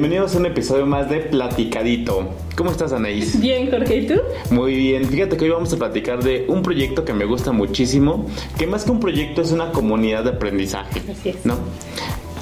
Bienvenidos a un episodio más de Platicadito. ¿Cómo estás, Anaís? Bien, Jorge, ¿y tú? Muy bien. Fíjate que hoy vamos a platicar de un proyecto que me gusta muchísimo, que más que un proyecto es una comunidad de aprendizaje. Así es. ¿No?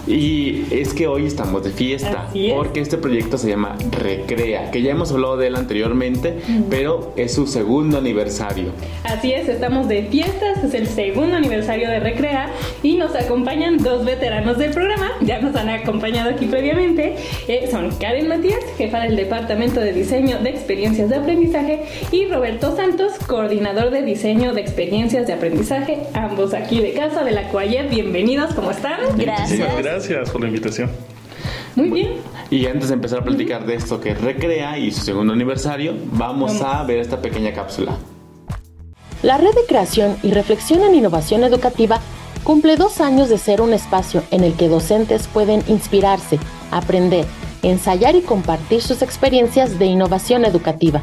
Y es que hoy estamos de fiesta, porque este proyecto se llama Recrea, que ya hemos hablado de él anteriormente, pero es su segundo aniversario. Así es, estamos de fiestas, es el segundo aniversario de Recrea y nos acompañan dos veteranos del programa, ya nos han acompañado aquí previamente, eh, son Karen Matías, jefa del Departamento de Diseño de Experiencias de Aprendizaje, y Roberto Santos, coordinador de Diseño de Experiencias de Aprendizaje, ambos aquí de casa de la Cuayet. Bienvenidos, ¿cómo están? Gracias gracias por la invitación. Muy bien. Y antes de empezar a platicar de esto que recrea y su segundo aniversario, vamos a ver esta pequeña cápsula. La Red de Creación y Reflexión en Innovación Educativa cumple dos años de ser un espacio en el que docentes pueden inspirarse, aprender, ensayar y compartir sus experiencias de innovación educativa.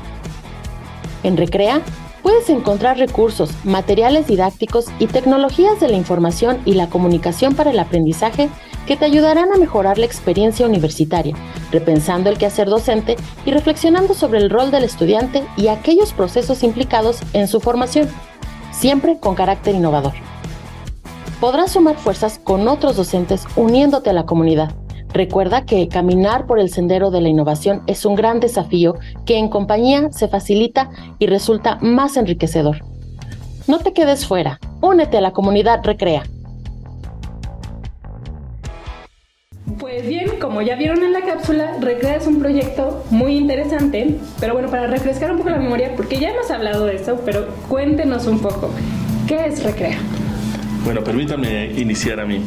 En Recrea, puedes encontrar recursos, materiales didácticos y tecnologías de la información y la comunicación para el aprendizaje que te ayudarán a mejorar la experiencia universitaria, repensando el quehacer docente y reflexionando sobre el rol del estudiante y aquellos procesos implicados en su formación, siempre con carácter innovador. Podrás sumar fuerzas con otros docentes uniéndote a la comunidad Recuerda que caminar por el sendero de la innovación es un gran desafío que en compañía se facilita y resulta más enriquecedor. No te quedes fuera, únete a la comunidad Recrea. Como ya vieron en la cápsula, Recrea es un proyecto muy interesante, pero bueno, para refrescar un poco la memoria, porque ya hemos hablado de eso, pero cuéntenos un poco, ¿qué es Recrea? Bueno, permítanme iniciar a mí.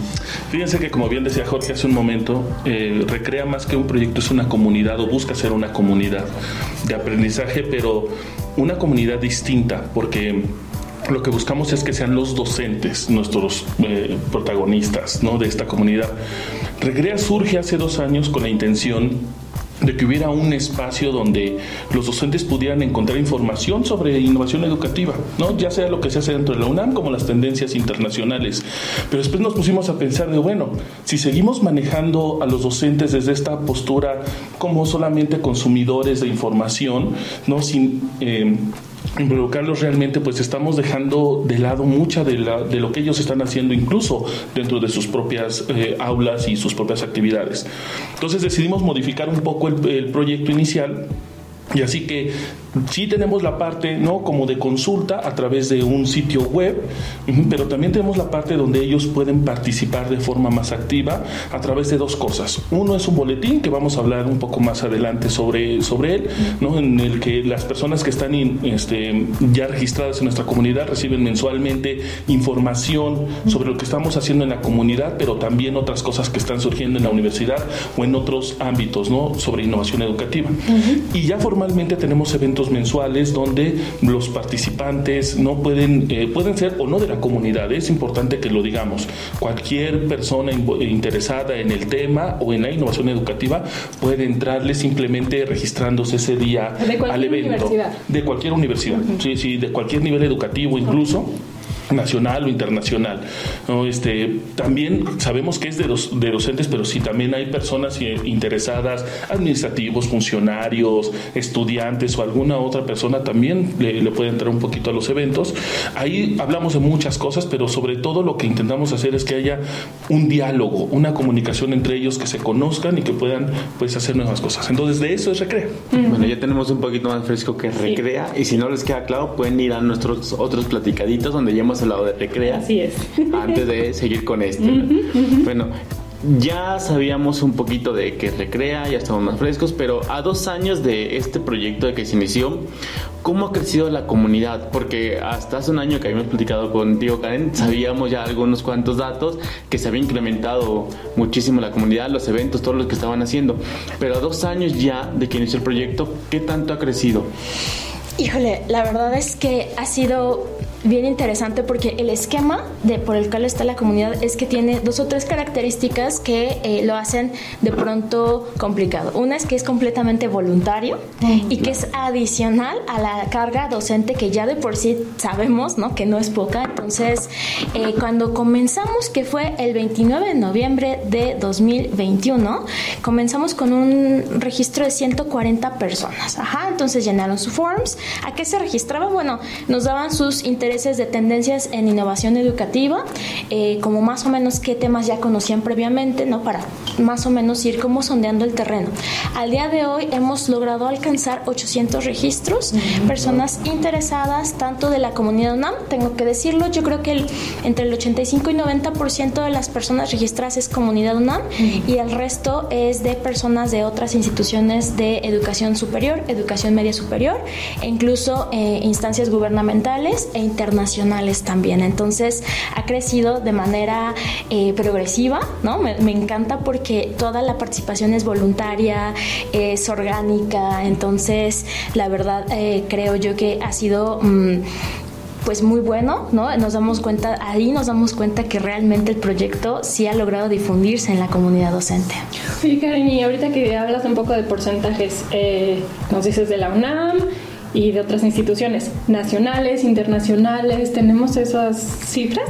Fíjense que como bien decía Jorge hace un momento, eh, Recrea más que un proyecto es una comunidad o busca ser una comunidad de aprendizaje, pero una comunidad distinta, porque lo que buscamos es que sean los docentes nuestros eh, protagonistas ¿no? de esta comunidad. Recrea surge hace dos años con la intención de que hubiera un espacio donde los docentes pudieran encontrar información sobre innovación educativa, ¿no? ya sea lo que se hace dentro de la UNAM como las tendencias internacionales. Pero después nos pusimos a pensar de, bueno, si seguimos manejando a los docentes desde esta postura como solamente consumidores de información, ¿no? sin eh, involucrarlos realmente, pues estamos dejando de lado mucha de, la, de lo que ellos están haciendo, incluso dentro de sus propias eh, aulas y sus propias actividades. Entonces decidimos modificar un poco el, el proyecto inicial y así que sí tenemos la parte no como de consulta a través de un sitio web, pero también tenemos la parte donde ellos pueden participar de forma más activa a través de dos cosas. Uno es un boletín que vamos a hablar un poco más adelante sobre, sobre él, ¿no? en el que las personas que están este, ya registradas en nuestra comunidad reciben mensualmente información sobre lo que estamos haciendo en la comunidad, pero también otras cosas que están surgiendo en la universidad o en otros ámbitos ¿no? sobre innovación educativa. Y ya formalmente tenemos eventos mensuales donde los participantes no pueden, eh, pueden ser o no de la comunidad, es importante que lo digamos. Cualquier persona interesada en el tema o en la innovación educativa puede entrarle simplemente registrándose ese día al evento. De cualquier universidad, sí, sí, de cualquier nivel educativo incluso nacional o internacional. Este, también sabemos que es de, los, de docentes, pero sí también hay personas interesadas, administrativos, funcionarios, estudiantes o alguna otra persona también le, puede entrar un poquito a los eventos. Ahí hablamos de muchas cosas, pero sobre todo lo que intentamos hacer es que haya un diálogo, una comunicación entre ellos, que se conozcan y que puedan pues hacer nuevas cosas. Entonces de eso es Recrea. Bueno, ya tenemos un poquito más fresco que Recrea y si no les queda claro pueden ir a nuestros otros platicaditos donde ya hemos al lado de Recrea. Así es. Antes de seguir con este. Bueno, ya sabíamos un poquito de que Recrea, ya estamos más frescos, pero a dos años de este proyecto de que se inició, ¿cómo ha crecido la comunidad? Porque hasta hace un año que habíamos platicado contigo, Karen, sabíamos ya algunos cuantos datos que se había incrementado muchísimo la comunidad, los eventos, todos los que estaban haciendo. Pero a dos años ya de que inició el proyecto, ¿qué tanto ha crecido? Híjole, la verdad es que ha sido bien interesante porque el esquema de, por el cual está la comunidad es que tiene dos o tres características que eh, lo hacen de pronto complicado. Una es que es completamente voluntario y que es adicional a la carga docente que ya de por sí sabemos ¿no? que no es poca. Entonces, eh, cuando comenzamos, que fue el 29 de noviembre de 2021, comenzamos con un registro de 140 personas. Ajá, entonces llenaron sus forms. ¿A qué se registraba? Bueno, nos daban sus intereses de tendencias en innovación educativa, eh, como más o menos qué temas ya conocían previamente, ¿no? Para más o menos ir como sondeando el terreno. Al día de hoy hemos logrado alcanzar 800 registros, personas interesadas tanto de la comunidad UNAM, tengo que decirlo, yo creo que el, entre el 85 y 90% de las personas registradas es comunidad UNAM y el resto es de personas de otras instituciones de educación superior, educación media superior e incluso eh, instancias gubernamentales e internacionales también. Entonces ha crecido de manera eh, progresiva, ¿no? Me, encanta porque toda la participación es voluntaria, es orgánica, entonces la verdad eh, creo yo que ha sido... Mm, pues muy bueno, ¿no? Nos damos cuenta, ahí nos damos cuenta que realmente el proyecto sí ha logrado difundirse en la comunidad docente. Sí, Karen, y ahorita que hablas un poco de porcentajes, eh, nos dices de la UNAM, y de otras instituciones nacionales, internacionales. ¿Tenemos esas cifras?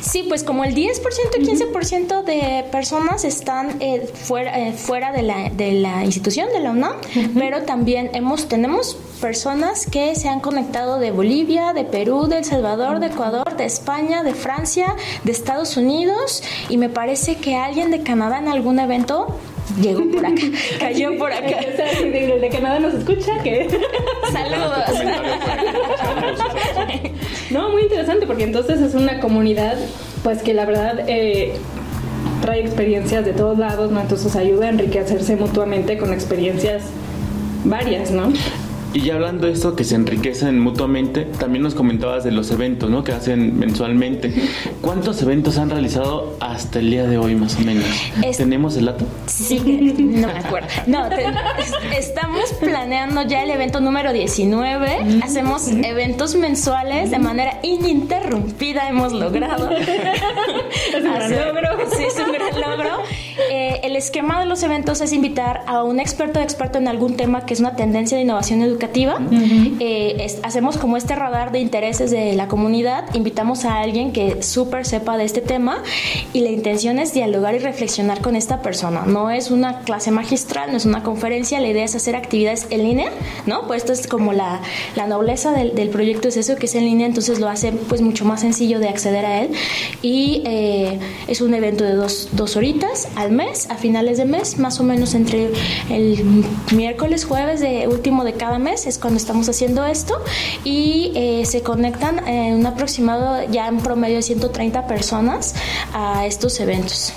Sí, pues como el 10% y 15% de personas están eh, fuera, eh, fuera de, la, de la institución, de la UNAM, pero también hemos, tenemos personas que se han conectado de Bolivia, de Perú, de El Salvador, de Ecuador, de España, de Francia, de Estados Unidos y me parece que alguien de Canadá en algún evento llegó por acá, cayó por acá. de, de Canadá nos escucha, que saludos. no, muy interesante porque entonces es una comunidad, pues que la verdad eh, trae experiencias de todos lados, ¿no? Entonces ayuda a enriquecerse mutuamente con experiencias varias, ¿no? Y ya hablando de esto que se enriquecen mutuamente, también nos comentabas de los eventos, ¿no? Que hacen mensualmente. ¿Cuántos eventos han realizado hasta el día de hoy, más o menos? ¿Tenemos el dato? Sí, no me acuerdo. No, estamos planeando ya el evento número 19. Hacemos eventos mensuales de manera ininterrumpida, hemos logrado. es un gran logro. Sí, es un gran logro. Eh, el esquema de los eventos es invitar a un experto experto en algún tema que es una tendencia de innovación educativa educativa. Eh, hacemos como este radar de intereses de la comunidad, invitamos a alguien que súper sepa de este tema y la intención es dialogar y reflexionar con esta persona. No es una clase magistral, no es una conferencia, la idea es hacer actividades en línea, ¿no? Pues esto es como la, la nobleza del, del, proyecto, es eso que es en línea, entonces lo hace pues mucho más sencillo de acceder a él y eh, es un evento de dos, dos horitas al mes, a finales de mes, más o menos entre el miércoles, jueves de último de cada mes es cuando estamos haciendo esto y eh, se conectan en un aproximado ya en promedio de 130 personas a estos eventos.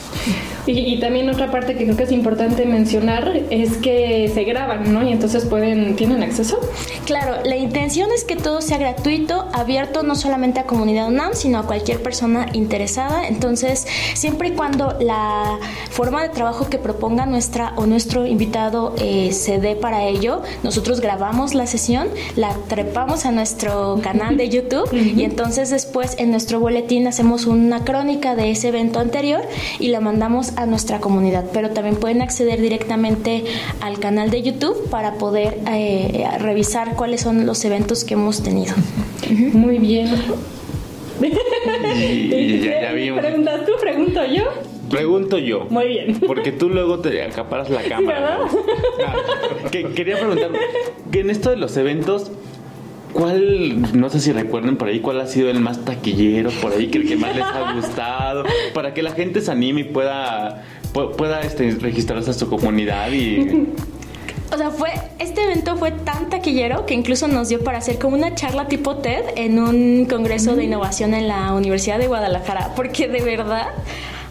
Y, también otra parte que creo que es importante mencionar es que se graban, ¿no? Y entonces pueden, ¿tienen acceso? Claro, la intención es que todo sea gratuito, abierto no solamente a comunidad UNAM, sino a cualquier persona interesada. Entonces, siempre y cuando la forma de trabajo que proponga nuestra o nuestro invitado eh, se dé para ello, nosotros grabamos la sesión, la trepamos a nuestro canal de YouTube y entonces después en nuestro boletín hacemos una crónica de ese evento anterior y la mandamos a nuestra comunidad. Pero también pueden acceder directamente al canal de YouTube para poder eh, revisar cuáles son los eventos que hemos tenido. Muy bien. ya, ¿Preguntas tú? ¿Pregunto yo? Pregunto yo. Muy bien. Porque tú luego te acaparas la cámara. Ah, que, quería preguntar, que en esto de los eventos, ¿Cuál, no sé si recuerden por ahí, cuál ha sido el más taquillero por ahí, que el que más les ha gustado? Para que la gente se anime y pueda, pueda este, registrarse a su comunidad y... O sea, fue, este evento fue tan taquillero que incluso nos dio para hacer como una charla tipo TED en un congreso de innovación en la Universidad de Guadalajara, porque de verdad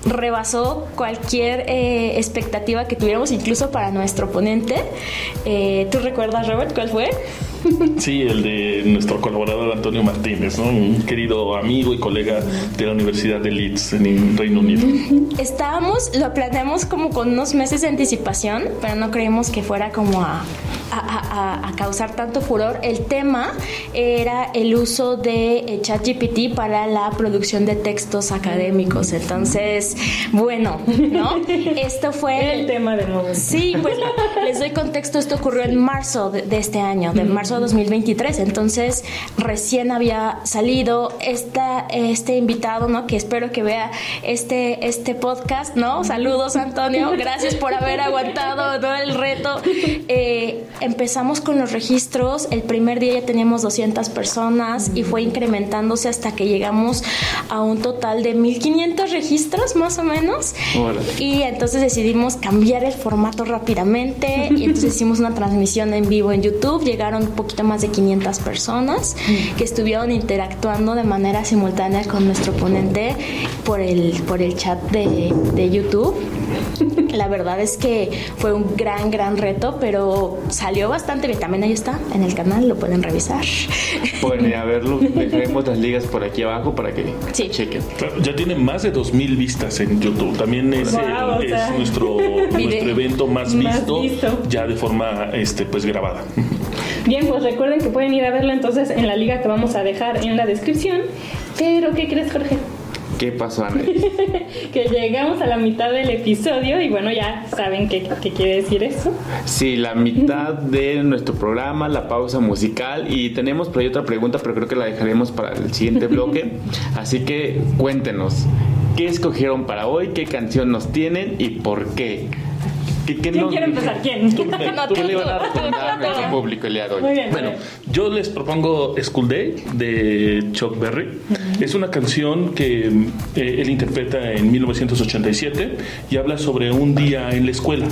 rebasó cualquier eh, expectativa que tuviéramos, incluso para nuestro ponente. Eh, ¿Tú recuerdas, Robert, cuál fue? Sí, el de nuestro colaborador Antonio Martínez, un querido amigo y colega de la Universidad de Leeds en Reino Unido. Estábamos, lo planeamos como con unos meses de anticipación, pero no creímos que fuera como a, a, causar tanto furor. El tema era el uso de eh, ChatGPT para la producción de textos académicos. Entonces, bueno, ¿no? Esto fue el tema del momento. Sí, pues les doy contexto. Esto ocurrió en marzo de, este año, de marzo de 2023. Entonces, recién había salido esta, este invitado, ¿no? Que espero que vea este, este podcast, ¿no? Saludos, Antonio. Gracias por haber aguantado todo el reto. Eh, empezamos con los registros. El primer día ya teníamos 200 personas y fue incrementándose hasta que llegamos a un total de 1500 registros, más o menos. Y entonces decidimos cambiar el formato rápidamente y entonces hicimos una transmisión en vivo en YouTube. Llegaron un poquito más de 500 personas que estuvieron interactuando de manera simultánea con nuestro ponente por el, por el chat de, de YouTube. La verdad es que fue un gran, gran reto, pero salió bastante bien. También ahí está, en el canal, lo pueden revisar. Pueden ir a verlo. Dejaremos las ligas por aquí abajo para que chequen. ya tiene más de 2.000 vistas en YouTube. También es, nuestro, nuestro evento más, visto, ya de forma este, pues grabada. Bien, pues recuerden que pueden ir a verlo entonces en la liga que vamos a dejar en la descripción. Pero, ¿qué crees, Jorge? ¿Qué pasó, que llegamos a la mitad del episodio y bueno, ya saben qué, qué, quiere decir eso. Sí, la mitad de nuestro programa, la pausa musical y tenemos por ahí otra pregunta, pero creo que la dejaremos para el siguiente bloque. Así que cuéntenos, ¿qué escogieron para hoy? ¿Qué canción nos tienen y por qué? ¿Quién quiere empezar? ¿Quién? ¿Qué le van a recomendar a nuestro público el día de hoy? bueno, yo les propongo School Day de Chuck Berry. Es una canción que eh, él interpreta en 1987 y habla sobre un día en la escuela.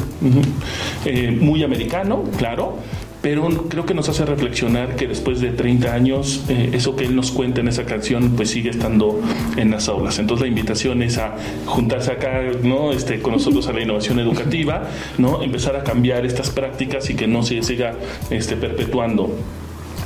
Eh, muy americano, claro pero creo que nos hace reflexionar que después de 30 años, eh, eso que él nos cuenta en esa canción, pues sigue estando en las aulas. Entonces la invitación es a juntarse acá, ¿no? Este, con nosotros a la innovación educativa, ¿no? Empezar a cambiar estas prácticas y que no se siga este, perpetuando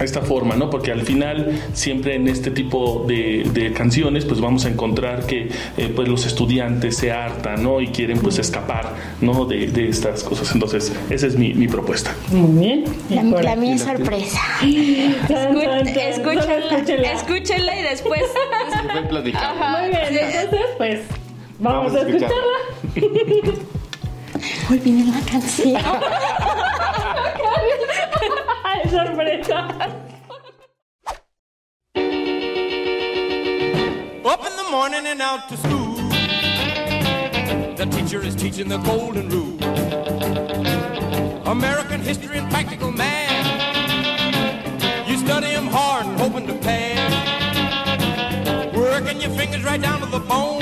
esta forma, ¿no? Porque al final siempre en este tipo de, canciones pues vamos a encontrar que eh, pues los estudiantes se hartan, ¿no? Y quieren pues escapar, ¿no? De, estas cosas. Entonces esa es mi, propuesta. Muy bien. La, mía es sorpresa. escúchenla, escúchenla y después... Muy bien, entonces pues vamos, a escucharla. Olviden la canción. Up in the morning and out to school. The teacher is teaching the golden rule. American history and practical math. You study them hard and hoping to pass. Working your fingers right down to the bone.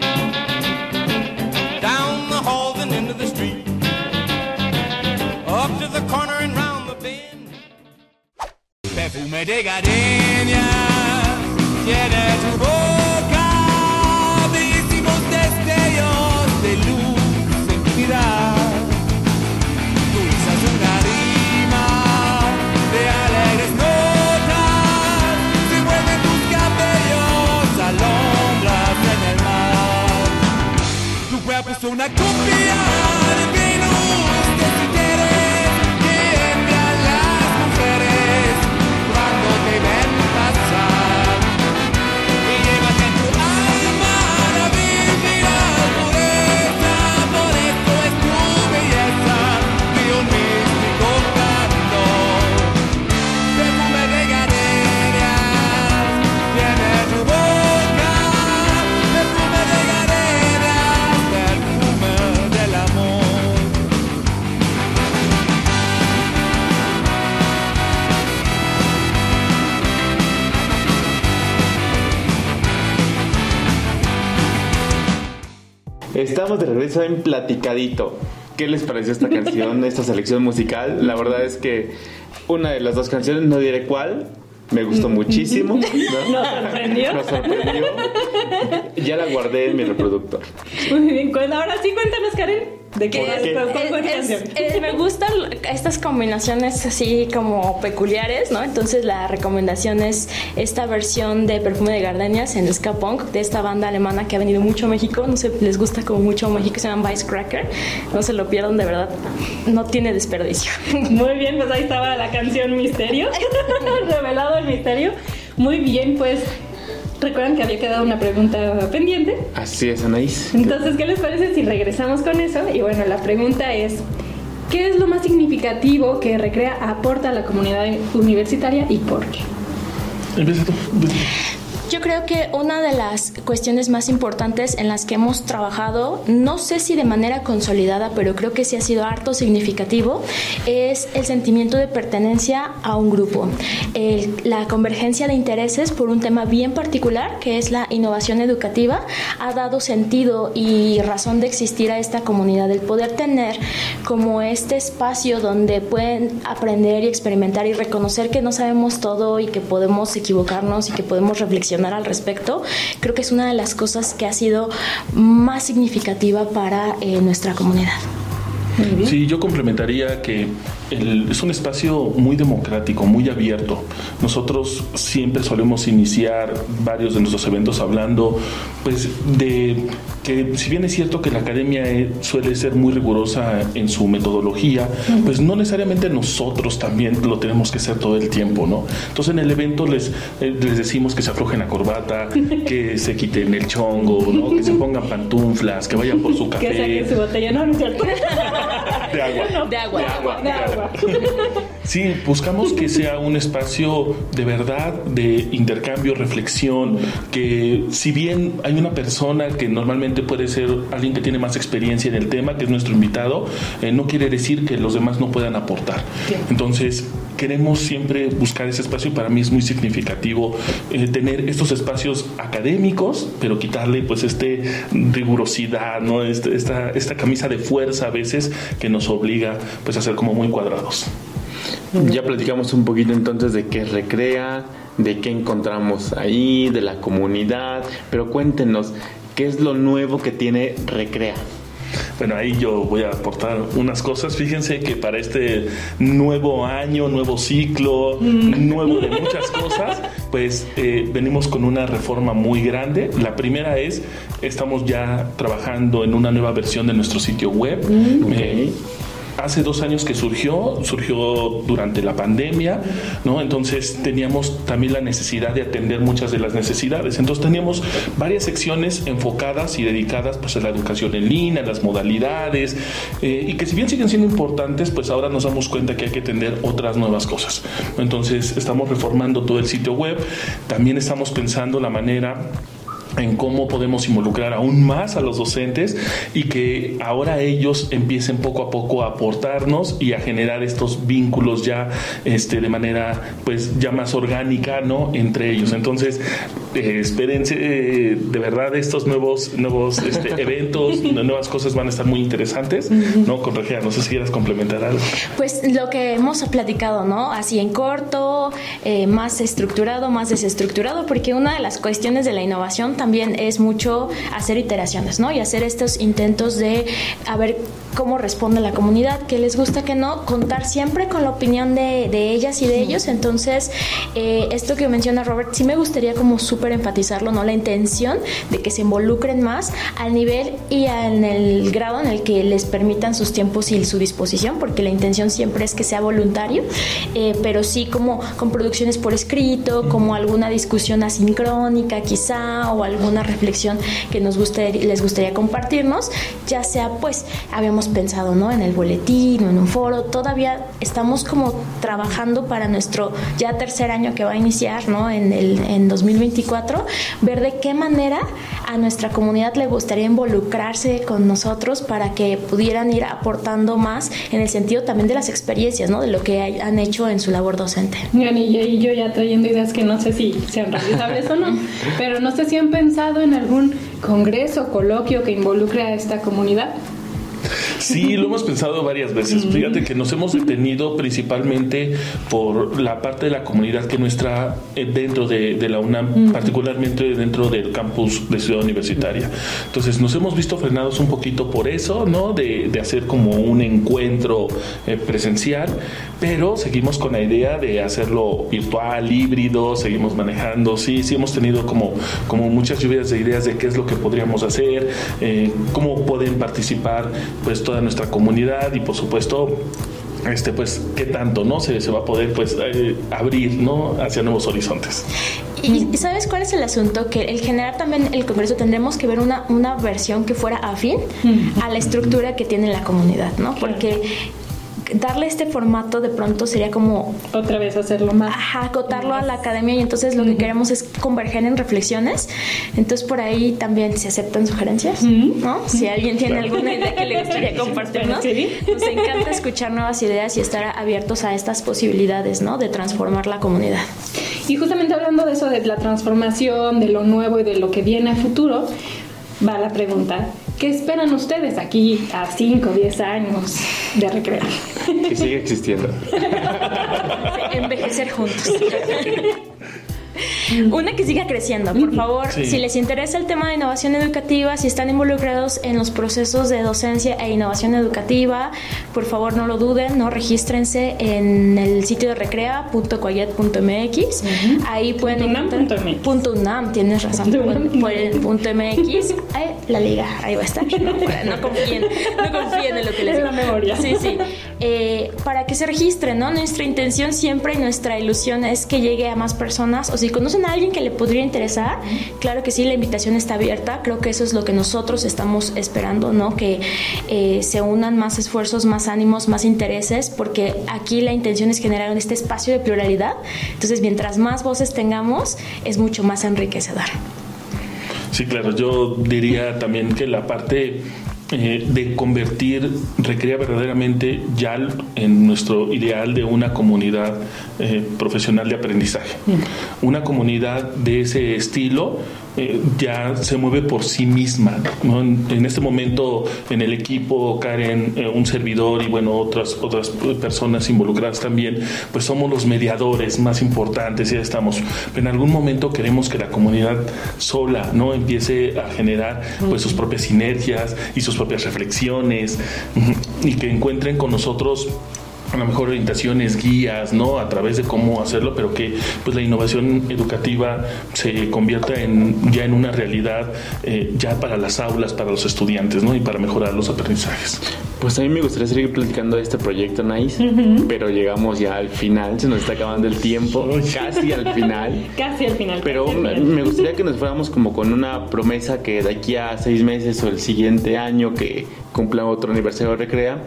De gardenia tiene tu boca, bellísimos destellos de luz en tu mirar. Tú usas una rima de alegres notas, se mueven tus cabellos alondras en el mar. Tu cuerpo es una copia Estamos de regreso en Platicadito. ¿Qué les pareció esta canción, esta selección musical? La verdad es que una de las dos canciones, no diré cuál, me gustó muchísimo. ¿no? Nos sorprendió. Nos sorprendió. Ya la guardé en mi reproductor. Muy bien, cuen- ahora sí cuéntanos, Karen. ¿De qué ¿Por es? Es- canción? eh, me gustan estas combinaciones así como peculiares, ¿no? Entonces la recomendación es esta versión de Perfume de Gardenias en ska punk de esta banda alemana que ha venido mucho a México, no sé, les gusta como mucho México, se llama Cracker, no se lo pierdan de verdad, no tiene desperdicio. Muy bien, pues ahí estaba la canción Misterio. Revelado el misterio. Muy bien, pues recuerdan que había quedado una pregunta pendiente. Así es, Anaís. Entonces, ¿qué les parece si regresamos con eso? Y bueno, la pregunta es, ¿qué es lo más significativo que Recrea aporta a la comunidad universitaria y por qué? Empieza tú. Yo creo que una de las cuestiones más importantes en las que hemos trabajado, no sé si de manera consolidada, pero creo que sí ha sido harto significativo, es el sentimiento de pertenencia a un grupo. El- la convergencia de intereses por un tema bien particular, que es la innovación educativa, ha dado sentido y razón de existir a esta comunidad. El poder tener como este espacio donde pueden aprender y experimentar y reconocer que no sabemos todo y que podemos equivocarnos y que podemos reflexionar al respecto, creo que es una de las cosas que ha sido más significativa para eh, nuestra comunidad. Sí, yo complementaría que el- es un espacio muy democrático, muy abierto. Nosotros siempre solemos iniciar varios de nuestros eventos hablando, pues, de que si bien es cierto que la academia eh, suele ser muy rigurosa en su metodología, pues no necesariamente nosotros también lo tenemos que hacer todo el tiempo, ¿no? Entonces en el evento les, eh, les decimos que se aflojen la corbata, que se quiten el chongo, ¿no? Que se pongan pantuflas, que vayan por su café. Que saquen su botella, no, no es cierto. De agua. De agua. De agua. De agua. Sí, buscamos que sea un espacio de verdad, de intercambio, reflexión, que si bien hay una persona que normalmente puede ser alguien que tiene más experiencia en el tema, que es nuestro invitado, eh, no quiere decir que los demás no puedan aportar. Entonces, queremos siempre buscar ese espacio y para mí es muy significativo eh, tener estos espacios académicos, pero quitarle pues este rigurosidad, ¿no? Este- esta, esta camisa de fuerza a veces que nos obliga pues a ser como muy cuadrados. Ya platicamos un poquito entonces de qué recrea, de qué encontramos ahí, de la comunidad, pero cuéntenos, ¿qué es lo nuevo que tiene Recrea? Bueno, ahí yo voy a aportar unas cosas. Fíjense que para este nuevo año, nuevo ciclo, nuevo de muchas cosas, pues eh, venimos con una reforma muy grande. La primera es, estamos ya trabajando en una nueva versión de nuestro sitio web. Eh, Hace dos años que surgió, surgió durante la pandemia, ¿no? Entonces teníamos también la necesidad de atender muchas de las necesidades. Entonces teníamos varias secciones enfocadas y dedicadas pues a la educación en línea, las modalidades, eh, y que si bien siguen siendo importantes, pues ahora nos damos cuenta que hay que atender otras nuevas cosas. Entonces estamos reformando todo el sitio web, también estamos pensando la manera en cómo podemos involucrar aún más a los docentes y que ahora ellos empiecen poco a poco a aportarnos y a generar estos vínculos ya este, de manera pues ya más orgánica no entre ellos. Entonces eh, espérense eh, de verdad estos nuevos nuevos este, eventos nuevas cosas van a estar muy interesantes no con Regia no sé si quieras complementar algo. Pues lo que hemos platicado, ¿no? Así en corto, eh, más estructurado, más desestructurado, porque una de las cuestiones de la innovación también es mucho hacer iteraciones, ¿no? Y hacer estos intentos de a ver cómo responde la comunidad, qué les gusta, qué no, contar siempre con la opinión de, de ellas y de ellos. Entonces, eh, esto que menciona Robert, sí me gustaría como súper enfatizarlo, ¿no? La intención de que se involucren más al nivel y en el grado en el que les permitan sus tiempos y su disposición, porque la intención siempre es que sea voluntario, eh, pero sí como con producciones por escrito, como alguna discusión asincrónica quizá, o alguna reflexión que nos gustaría, les gustaría compartirnos, ya sea pues habíamos pensado, ¿no? En el boletín o en un foro, todavía estamos como trabajando para nuestro ya tercer año que va a iniciar, ¿no? En, el, en 2024, ver de qué manera a nuestra comunidad le gustaría involucrarse con nosotros para que pudieran ir aportando más en el sentido también de las experiencias, ¿no? De lo que han hecho en su labor docente. Y yo, y yo ya trayendo ideas que no sé si sean realizables o no, pero no sé si han pensado en algún congreso, coloquio que involucre a esta comunidad? Sí, lo hemos pensado varias veces. Fíjate que nos hemos detenido principalmente por la parte de la comunidad que nuestra eh, dentro de, de la UNAM, particularmente dentro del campus de Ciudad Universitaria. Entonces nos hemos visto frenados un poquito por eso, ¿no? De, de hacer como un encuentro eh, presencial, pero seguimos con la idea de hacerlo virtual, híbrido, seguimos manejando. Sí, sí hemos tenido como, como muchas lluvias de ideas de qué es lo que podríamos hacer, eh, cómo pueden participar pues toda nuestra comunidad y por supuesto este pues qué tanto no se, se va a poder pues eh, abrir no hacia nuevos horizontes. Y, y ¿sabes cuál es el asunto? Que el generar también el Congreso tendremos que ver una, una versión que fuera afín a la estructura que tiene la comunidad, ¿no? Porque darle este formato de pronto sería como Otra vez hacerlo más. ajá, acotarlo a la academia y entonces lo que queremos es converger en reflexiones. Entonces por ahí también se aceptan sugerencias, ¿no? Si alguien tiene alguna idea que le gustaría compartirnos, Sí. nos encanta escuchar nuevas ideas y estar abiertos a estas posibilidades, ¿no? De transformar la comunidad. Y justamente hablando de eso, de la transformación, de lo nuevo y de lo que viene a futuro, va la pregunta, ¿qué esperan ustedes aquí a 5 o 10 años de recrear? Que sigue existiendo. Envejecer juntos. Una que siga creciendo, por favor. Sí. Si les interesa el tema de innovación educativa, si están involucrados en los procesos de docencia e innovación educativa, por favor no lo duden, no regístrense en el sitio de recrea.coyet.mx. Ahí pueden Punto unam encontrar- punto MX. Punto UNAM, tienes razón. Por, el punto MX, la liga, ahí va a estar. No, no confíen, no confíen en lo que les En la digo. memoria. Sí, sí. Eh, para que se registren, ¿no? Nuestra intención siempre y nuestra ilusión es que llegue a más personas. O si conocen a alguien que le podría interesar, claro que sí, la invitación está abierta. Creo que eso es lo que nosotros estamos esperando, ¿no? Que eh, se unan más esfuerzos, más ánimos, más intereses, porque aquí la intención es generar este espacio de pluralidad. Entonces, mientras más voces tengamos, es mucho más enriquecedor. Sí, claro, yo diría también que la parte eh, de convertir Recrea verdaderamente ya en nuestro ideal de una comunidad eh, profesional de aprendizaje. Una comunidad de ese estilo eh, ya se mueve por sí misma. ¿no? En, este momento en el equipo, Karen, eh, un servidor y bueno, otras, otras personas involucradas también, pues somos los mediadores más importantes, ya estamos. Pero en algún momento queremos que la comunidad sola no empiece a generar pues sus propias sinergias y sus propias reflexiones y que encuentren con nosotros a lo mejor orientaciones, guías, ¿no? A través de cómo hacerlo, pero que pues la innovación educativa se convierta en ya en una realidad eh, ya para las aulas, para los estudiantes, ¿no? Y para mejorar los aprendizajes. Pues a mí me gustaría seguir platicando de este proyecto Nice, pero llegamos ya al final, se nos está acabando el tiempo, casi al final. Casi al final. Pero casi al me final. me gustaría que nos fuéramos como con una promesa que de aquí a seis meses o el siguiente año que cumpla otro aniversario de Recrea,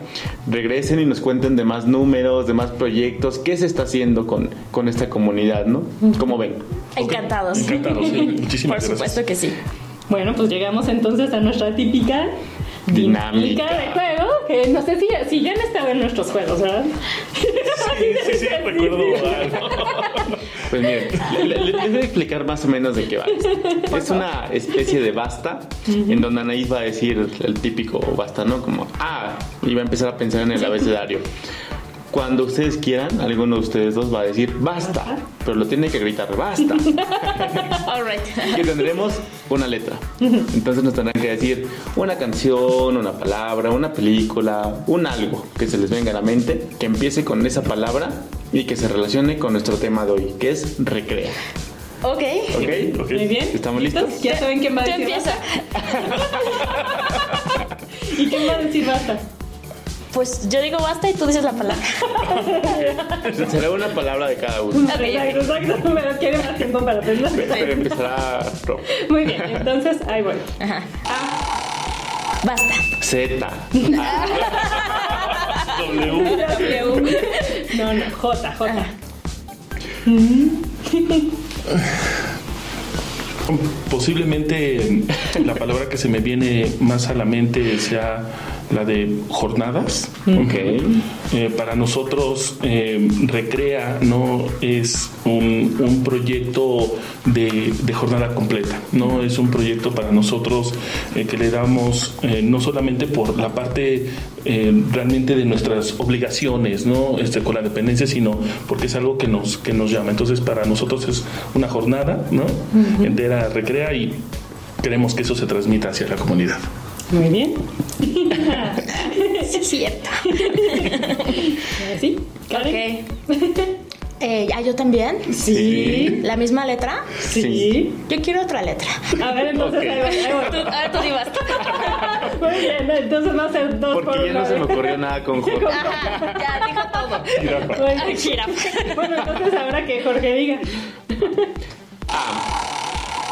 regresen y nos cuenten de más números, de más proyectos, qué se está haciendo con, con esta comunidad, ¿no? ¿Cómo ven? Encantados. Encantados, sí. Muchísimas Por gracias. supuesto que sí. Bueno, pues llegamos entonces a nuestra típica Dinámica. de juego. Que no sé si, si ya han estado en nuestros juegos, ¿verdad? Sí, sí, sí, recuerdo. Pues miren, le- le- les voy a explicar más o menos de qué va. Es una especie de basta, en donde Anaís va a decir el típico basta, ¿no? Como, ah, y va a empezar a pensar en el abecedario. Cuando ustedes quieran, alguno de ustedes dos va a decir basta, pero lo tiene que gritar basta. All right. Y tendremos una letra. Entonces nos tendrán que decir una canción, una palabra, una película, un algo que se les venga a la mente, que empiece con esa palabra y que se relacione con nuestro tema de hoy, que es recrea. Ok. ¿Ok? Ok. Muy bien. ¿Estamos listos? Ya saben quién va a decir empieza. basta. ¿Y quién va a decir basta? Pues yo digo basta y tú dices la palabra. Será una palabra de cada uno. Ok, Exacto, exacto. Pero quiere más tiempo para pensar. Pero empezará Ro. Muy bien, entonces, ahí voy. Ajá. Basta. Z. W. No, no, J, J. Posiblemente la palabra que se me viene más a la mente sea la de jornadas. Eh, para nosotros, eh, Recrea no es un, un proyecto de, de jornada completa, no es un proyecto para nosotros eh, que le damos eh, no solamente por la parte realmente de nuestras obligaciones, no este, con la dependencia, sino porque es algo que nos que nos llama. Entonces, para nosotros es una jornada, no, entera Recrea y queremos que eso se transmita hacia la comunidad. Muy bien. Sí, es cierto. ¿Sí? ¿Karen? Ok. Eh, ¿Ya yo también? Sí. ¿La misma letra? Sí. Yo quiero otra letra. A ver, entonces Ok. ahí va, ahí va. Tú, a ver, tú di basta. Muy bien, entonces va a ser dos por Porque ya una no se me ocurrió nada con Jorge. Ajá, ya dijo todo. Muy Ay, bien. jirafa. Bueno, entonces ahora que Jorge diga.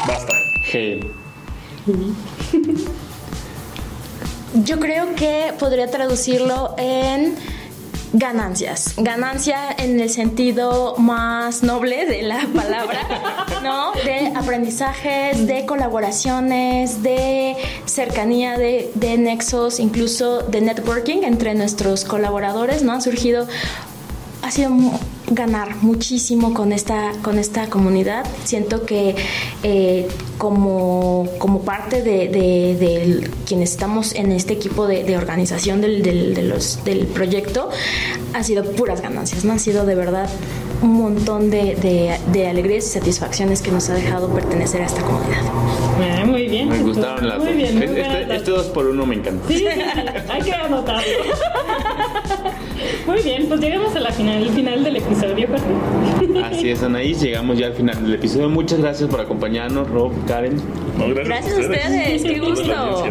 Basta. G. Yo creo que podría traducirlo en ganancias. Ganancia en el sentido más noble de la palabra, ¿no? De aprendizajes, de colaboraciones, de cercanía, de, de nexos, incluso de networking entre nuestros colaboradores, ¿no? Han surgido ha sido ganar muchísimo con esta, con esta comunidad. Siento que eh, como, como parte de, de- de quienes estamos en este equipo de, organización del, del- del proyecto, ha sido puras ganancias, ¿no? Ha sido de verdad un montón de alegrías y satisfacciones que nos ha dejado pertenecer a esta comunidad. Muy bien. Me gustaron las Muy dos. bien, muy este, este, las este dos por uno me encanta. Sí, sí, sí, hay que anotarlo. Muy bien, pues llegamos a la final, el final del episodio, Jorge. Así es, Anaís. Llegamos ya al final del episodio. Muchas gracias por acompañarnos, Rob, Karen. No, Gracias a ustedes, qué gusto.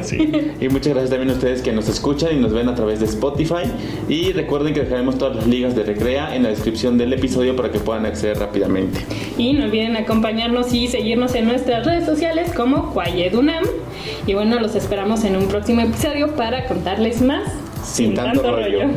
Y muchas gracias también a ustedes que nos escuchan y nos ven a través de Spotify. Y recuerden que dejaremos todas las ligas de Recrea en la descripción del episodio para que puedan acceder rápidamente. Y no olviden acompañarnos y seguirnos en nuestras redes sociales como y bueno, los esperamos en un próximo episodio para contarles más. Sin, tanto, rollo.